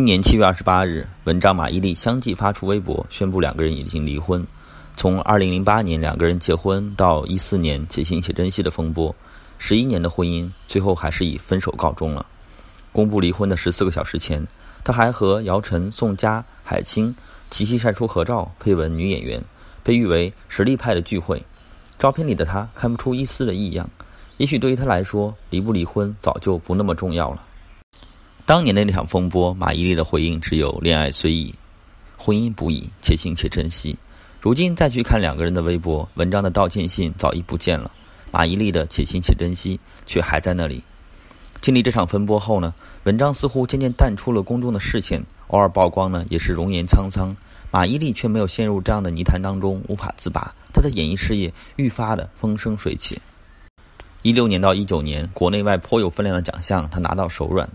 今年七月二十八日，文章马伊琍相继发出微博，宣布两个人已经离婚。从二零零八年两个人结婚到一四年且行且珍惜的风波，十一年的婚姻最后还是以分手告终了。公布离婚的十四个小时前，他还和姚晨、宋佳、海清齐齐晒出合照，配文“女演员”，被誉为实力派的聚会。照片里的他看不出一丝的异样，也许对于他来说，离不离婚早就不那么重要了。当年的那场风波，马伊琍的回应只有“恋爱虽易，婚姻不易，且行且珍惜”。如今再去看两个人的微博，文章的道歉信早已不见了，马伊琍的“且行且珍惜”却还在那里。经历这场风波后呢，文章似乎渐渐淡出了公众的视线，偶尔曝光呢也是容颜沧桑。马伊琍却没有陷入这样的泥潭当中无法自拔，她的演艺事业愈发的风生水起。一六年到一九年，国内外颇有分量的奖项，她拿到手软。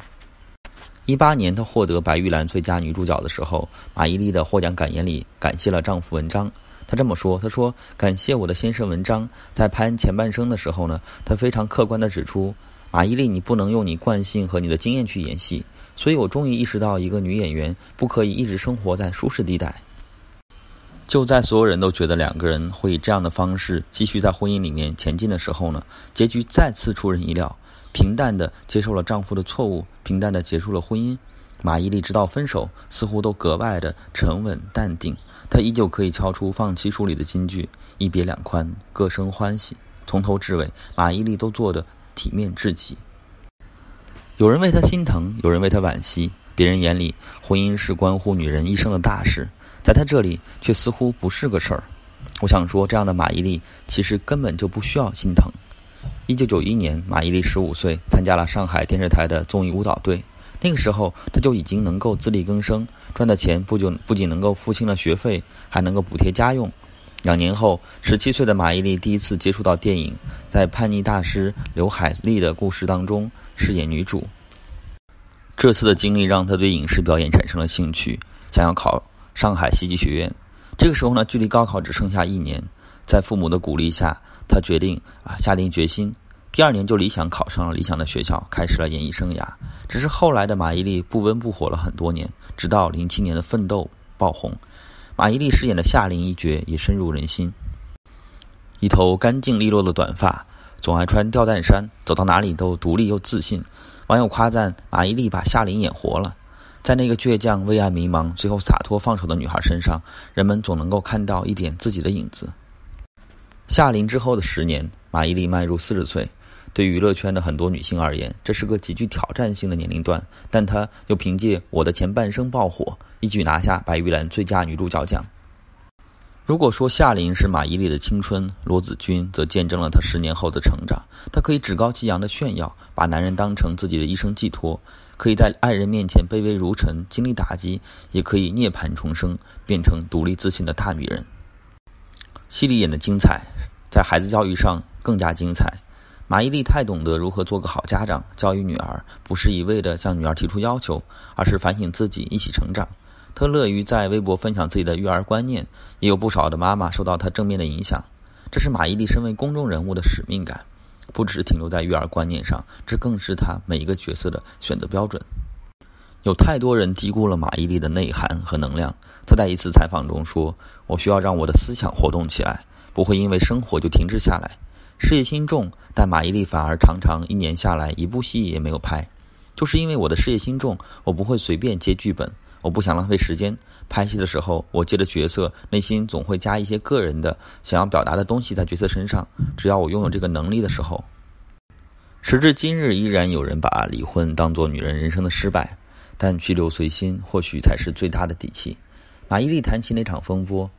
一八年，她获得白玉兰最佳女主角的时候，马伊琍的获奖感言里感谢了丈夫文章。她这么说：“她说感谢我的先生文章，在拍前半生的时候呢，他非常客观地指出，马伊琍你不能用你惯性和你的经验去演戏，所以我终于意识到，一个女演员不可以一直生活在舒适地带。就在所有人都觉得两个人会以这样的方式继续在婚姻里面前进的时候呢，结局再次出人意料。”平淡的接受了丈夫的错误，平淡的结束了婚姻。马伊琍直到分手，似乎都格外的沉稳淡定。她依旧可以敲出《放弃书》里的金句：“一别两宽，各生欢喜。”从头至尾，马伊琍都做得体面至极。有人为她心疼，有人为她惋惜。别人眼里，婚姻是关乎女人一生的大事，在她这里却似乎不是个事儿。我想说，这样的马伊琍其实根本就不需要心疼。一九九一年，马伊琍十五岁，参加了上海电视台的综艺舞蹈队。那个时候，她就已经能够自力更生，赚的钱不就不仅能够付清了学费，还能够补贴家用。两年后，十七岁的马伊琍第一次接触到电影，在叛逆大师刘海丽的故事当中饰演女主。这次的经历让她对影视表演产生了兴趣，想要考上海戏剧学院。这个时候呢，距离高考只剩下一年，在父母的鼓励下。他决定啊，下定决心，第二年就理想考上了理想的学校，开始了演艺生涯。只是后来的马伊琍不温不火了很多年，直到零七年的《奋斗》爆红，马伊琍饰演的夏琳一角也深入人心。一头干净利落的短发，总爱穿吊带衫，走到哪里都独立又自信。网友夸赞马伊琍把夏琳演活了，在那个倔强、为爱迷茫、最后洒脱放手的女孩身上，人们总能够看到一点自己的影子。夏琳之后的十年，马伊琍迈入四十岁，对娱乐圈的很多女性而言，这是个极具挑战性的年龄段。但她又凭借《我的前半生》爆火，一举拿下白玉兰最佳女主角奖。如果说夏琳是马伊琍的青春，罗子君则见证了她十年后的成长。她可以趾高气扬的炫耀，把男人当成自己的一生寄托；可以在爱人面前卑微如尘，经历打击，也可以涅槃重生，变成独立自信的大女人。戏里演的精彩，在孩子教育上更加精彩。马伊琍太懂得如何做个好家长，教育女儿不是一味的向女儿提出要求，而是反省自己，一起成长。她乐于在微博分享自己的育儿观念，也有不少的妈妈受到她正面的影响。这是马伊琍身为公众人物的使命感，不只停留在育儿观念上，这更是她每一个角色的选择标准。有太多人低估了马伊琍的内涵和能量。她在一次采访中说：“我需要让我的思想活动起来，不会因为生活就停滞下来。事业心重，但马伊琍反而常常一年下来一部戏也没有拍，就是因为我的事业心重，我不会随便接剧本，我不想浪费时间。拍戏的时候，我接的角色，内心总会加一些个人的想要表达的东西在角色身上。只要我拥有这个能力的时候，时至今日，依然有人把离婚当做女人人生的失败，但去留随心，或许才是最大的底气。”马伊琍谈起那场风波，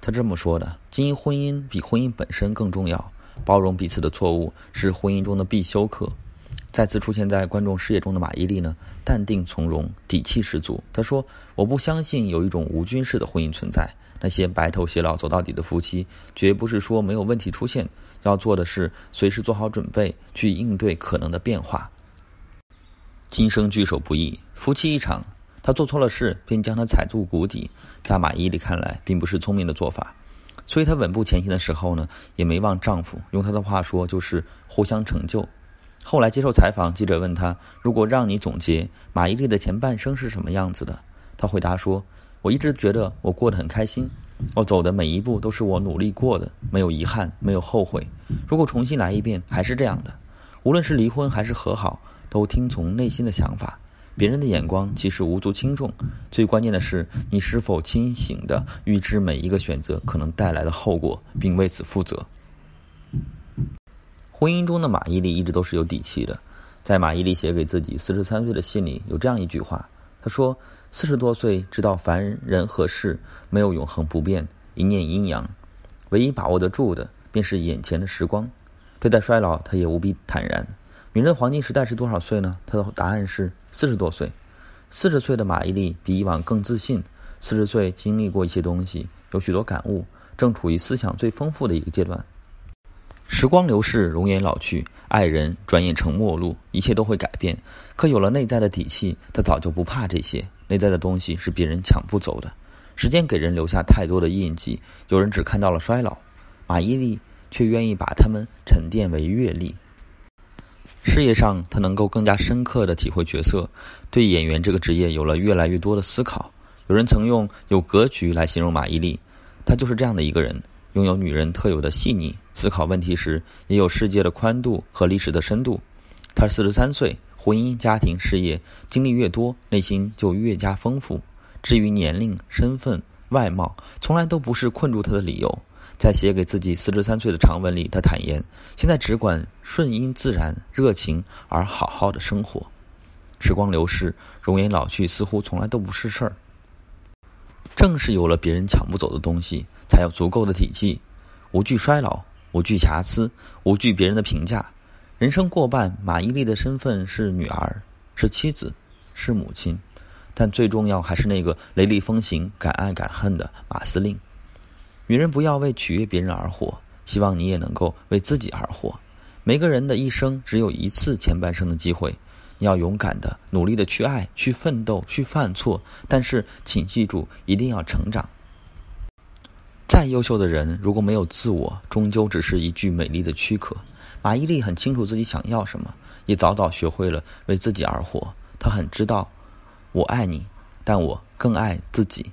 她这么说的：“经营婚姻比婚姻本身更重要，包容彼此的错误是婚姻中的必修课。”再次出现在观众视野中的马伊琍呢，淡定从容，底气十足。她说：“我不相信有一种无菌式的婚姻存在，那些白头偕老走到底的夫妻，绝不是说没有问题出现，要做的是随时做好准备去应对可能的变化。今生聚首不易，夫妻一场。”他做错了事，便将他踩入谷底，在马伊琍看来，并不是聪明的做法。所以，她稳步前行的时候呢，也没忘丈夫。用她的话说，就是互相成就。后来接受采访，记者问她：“如果让你总结马伊琍的前半生是什么样子的？”她回答说：“我一直觉得我过得很开心，我走的每一步都是我努力过的，没有遗憾，没有后悔。如果重新来一遍，还是这样的。无论是离婚还是和好，都听从内心的想法。别人的眼光其实无足轻重，最关键的是你是否清醒的预知每一个选择可能带来的后果，并为此负责。”婚姻中的马伊琍一直都是有底气的，在马伊琍写给自己四十三岁的信里，有这样一句话：“她说，四十多岁知道凡人和事没有永恒不变，一念阴阳，唯一把握得住的便是眼前的时光。对待衰老，他也无比坦然。女人黄金时代是多少岁呢？他的答案是四十多岁。四十岁的马伊琍比以往更自信，四十岁经历过一些东西，有许多感悟，正处于思想最丰富的一个阶段。”时光流逝，容颜老去，爱人转眼成陌路，一切都会改变。可有了内在的底气，他早就不怕这些。内在的东西是别人抢不走的。时间给人留下太多的印记，有人只看到了衰老，马伊琍却愿意把它们沉淀为阅历。事业上，他能够更加深刻的体会角色，对演员这个职业有了越来越多的思考。有人曾用有格局来形容马伊琍，她就是这样的一个人。拥有女人特有的细腻，思考问题时也有世界的宽度和历史的深度。她四十三岁，婚姻、家庭、事业经历越多，内心就越加丰富。至于年龄、身份、外貌，从来都不是困住她的理由。在写给自己四十三岁的长文里，他坦言：现在只管顺应自然、热情而好好的生活。时光流逝，容颜老去，似乎从来都不是事儿。正是有了别人抢不走的东西。才有足够的体气，无惧衰老，无惧瑕疵，无惧别人的评价。人生过半，马伊琍的身份是女儿，是妻子，是母亲，但最重要还是那个雷厉风行、敢爱敢恨的马司令。女人不要为取悦别人而活，希望你也能够为自己而活。每个人的一生只有一次前半生的机会，你要勇敢的、努力的去爱、去奋斗、去犯错，但是请记住，一定要成长。再优秀的人，如果没有自我，终究只是一具美丽的躯壳。马伊琍很清楚自己想要什么，也早早学会了为自己而活。她很知道，我爱你，但我更爱自己。